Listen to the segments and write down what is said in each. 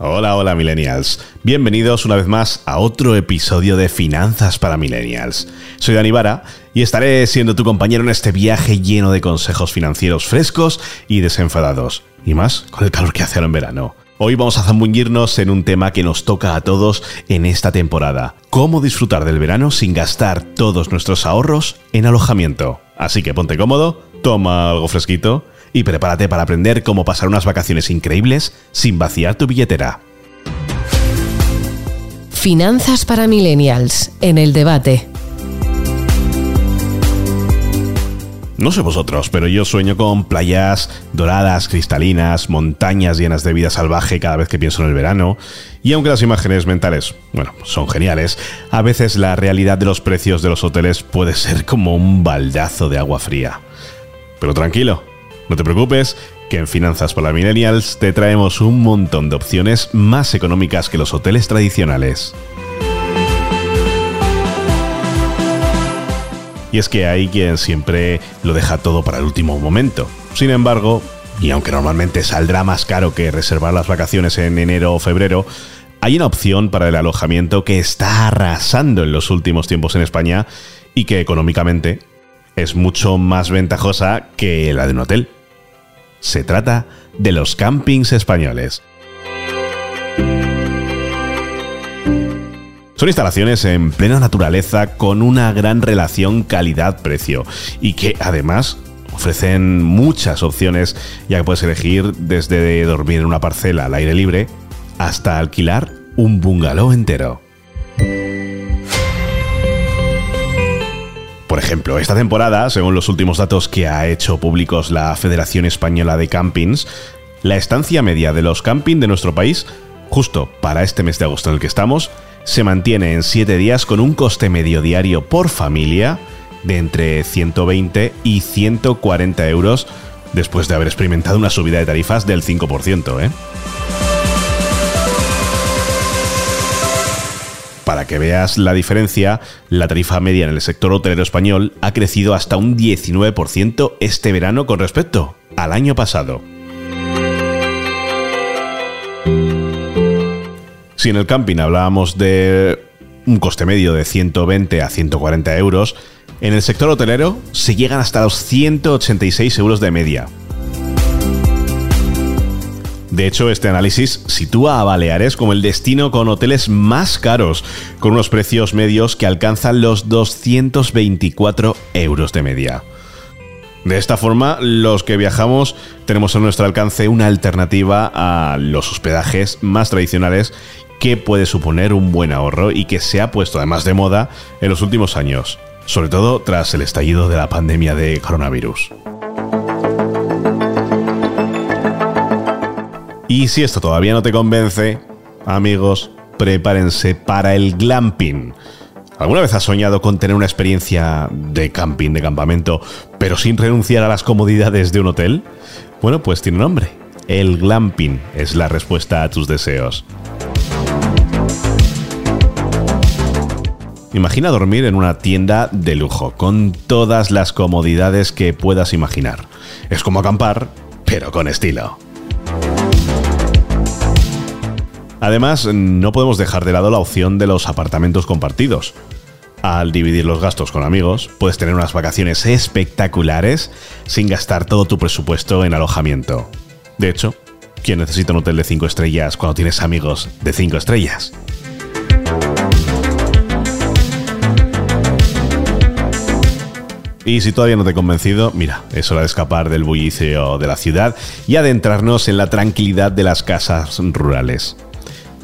Hola, hola millennials. Bienvenidos una vez más a otro episodio de Finanzas para Millennials. Soy Dani Vara y estaré siendo tu compañero en este viaje lleno de consejos financieros frescos y desenfadados. Y más con el calor que hace ahora en verano. Hoy vamos a zambullirnos en un tema que nos toca a todos en esta temporada. Cómo disfrutar del verano sin gastar todos nuestros ahorros en alojamiento. Así que ponte cómodo, toma algo fresquito y prepárate para aprender cómo pasar unas vacaciones increíbles sin vaciar tu billetera. Finanzas para Millennials, en el debate. No sé vosotros, pero yo sueño con playas doradas, cristalinas, montañas llenas de vida salvaje cada vez que pienso en el verano. Y aunque las imágenes mentales, bueno, son geniales, a veces la realidad de los precios de los hoteles puede ser como un baldazo de agua fría. Pero tranquilo, no te preocupes, que en Finanzas para Millennials te traemos un montón de opciones más económicas que los hoteles tradicionales. Y es que hay quien siempre lo deja todo para el último momento. Sin embargo, y aunque normalmente saldrá más caro que reservar las vacaciones en enero o febrero, hay una opción para el alojamiento que está arrasando en los últimos tiempos en España y que económicamente es mucho más ventajosa que la de un hotel. Se trata de los campings españoles. Son instalaciones en plena naturaleza con una gran relación calidad-precio y que además ofrecen muchas opciones ya que puedes elegir desde dormir en una parcela al aire libre hasta alquilar un bungalow entero. Por ejemplo, esta temporada, según los últimos datos que ha hecho públicos la Federación Española de Campings, la estancia media de los campings de nuestro país, justo para este mes de agosto en el que estamos, se mantiene en 7 días con un coste medio diario por familia de entre 120 y 140 euros después de haber experimentado una subida de tarifas del 5%. ¿eh? Que veas la diferencia, la tarifa media en el sector hotelero español ha crecido hasta un 19% este verano con respecto al año pasado. Si en el camping hablábamos de un coste medio de 120 a 140 euros, en el sector hotelero se llegan hasta los 186 euros de media. De hecho, este análisis sitúa a Baleares como el destino con hoteles más caros, con unos precios medios que alcanzan los 224 euros de media. De esta forma, los que viajamos tenemos a nuestro alcance una alternativa a los hospedajes más tradicionales que puede suponer un buen ahorro y que se ha puesto además de moda en los últimos años, sobre todo tras el estallido de la pandemia de coronavirus. Y si esto todavía no te convence, amigos, prepárense para el glamping. ¿Alguna vez has soñado con tener una experiencia de camping, de campamento, pero sin renunciar a las comodidades de un hotel? Bueno, pues tiene nombre. El glamping es la respuesta a tus deseos. Imagina dormir en una tienda de lujo, con todas las comodidades que puedas imaginar. Es como acampar, pero con estilo. Además, no podemos dejar de lado la opción de los apartamentos compartidos. Al dividir los gastos con amigos, puedes tener unas vacaciones espectaculares sin gastar todo tu presupuesto en alojamiento. De hecho, ¿quién necesita un hotel de 5 estrellas cuando tienes amigos de 5 estrellas? Y si todavía no te he convencido, mira, es hora de escapar del bullicio de la ciudad y adentrarnos en la tranquilidad de las casas rurales.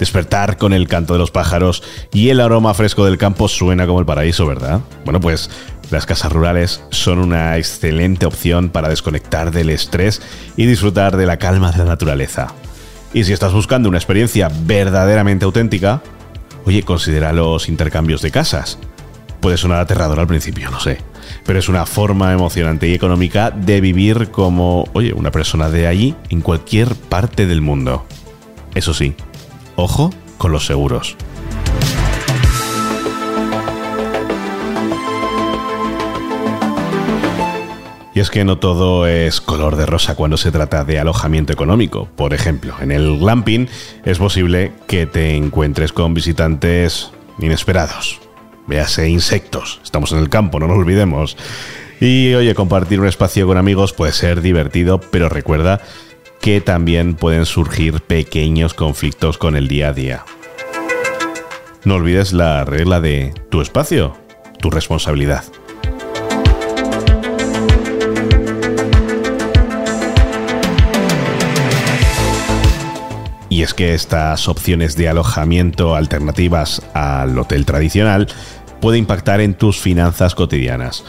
Despertar con el canto de los pájaros y el aroma fresco del campo suena como el paraíso, ¿verdad? Bueno, pues las casas rurales son una excelente opción para desconectar del estrés y disfrutar de la calma de la naturaleza. Y si estás buscando una experiencia verdaderamente auténtica, oye, considera los intercambios de casas. Puede sonar aterrador al principio, no sé, pero es una forma emocionante y económica de vivir como, oye, una persona de allí en cualquier parte del mundo. Eso sí, Ojo con los seguros. Y es que no todo es color de rosa cuando se trata de alojamiento económico. Por ejemplo, en el glamping es posible que te encuentres con visitantes inesperados. Véase insectos. Estamos en el campo, no nos olvidemos. Y oye, compartir un espacio con amigos puede ser divertido, pero recuerda que también pueden surgir pequeños conflictos con el día a día. No olvides la regla de tu espacio, tu responsabilidad. Y es que estas opciones de alojamiento alternativas al hotel tradicional puede impactar en tus finanzas cotidianas.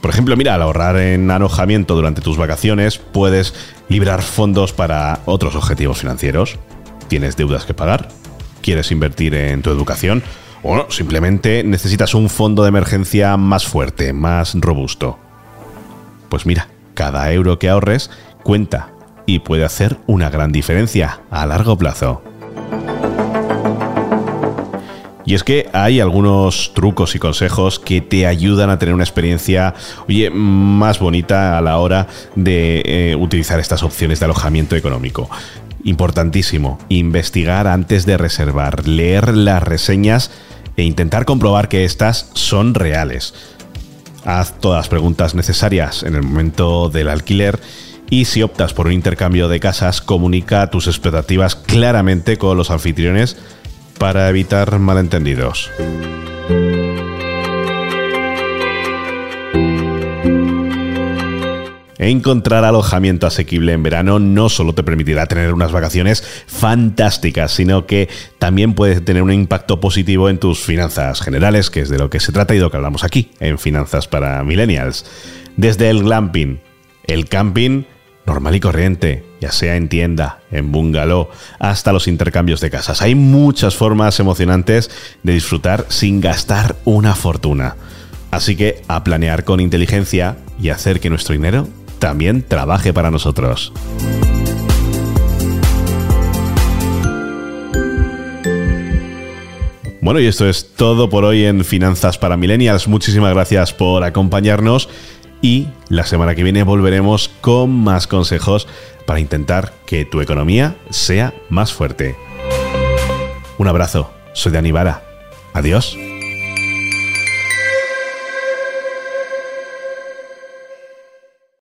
Por ejemplo, mira, al ahorrar en alojamiento durante tus vacaciones puedes librar fondos para otros objetivos financieros. ¿Tienes deudas que pagar? ¿Quieres invertir en tu educación? O no, simplemente necesitas un fondo de emergencia más fuerte, más robusto. Pues mira, cada euro que ahorres cuenta y puede hacer una gran diferencia a largo plazo. Y es que hay algunos trucos y consejos que te ayudan a tener una experiencia, oye, más bonita a la hora de eh, utilizar estas opciones de alojamiento económico. Importantísimo, investigar antes de reservar, leer las reseñas e intentar comprobar que estas son reales. Haz todas las preguntas necesarias en el momento del alquiler y si optas por un intercambio de casas, comunica tus expectativas claramente con los anfitriones para evitar malentendidos. Encontrar alojamiento asequible en verano no solo te permitirá tener unas vacaciones fantásticas, sino que también puede tener un impacto positivo en tus finanzas generales, que es de lo que se trata y de lo que hablamos aquí, en Finanzas para Millennials. Desde el glamping, el camping normal y corriente, ya sea en tienda, en bungalow, hasta los intercambios de casas. Hay muchas formas emocionantes de disfrutar sin gastar una fortuna. Así que a planear con inteligencia y hacer que nuestro dinero también trabaje para nosotros. Bueno, y esto es todo por hoy en Finanzas para Millennials. Muchísimas gracias por acompañarnos y la semana que viene volveremos con más consejos para intentar que tu economía sea más fuerte. Un abrazo, soy Dani Vara. Adiós.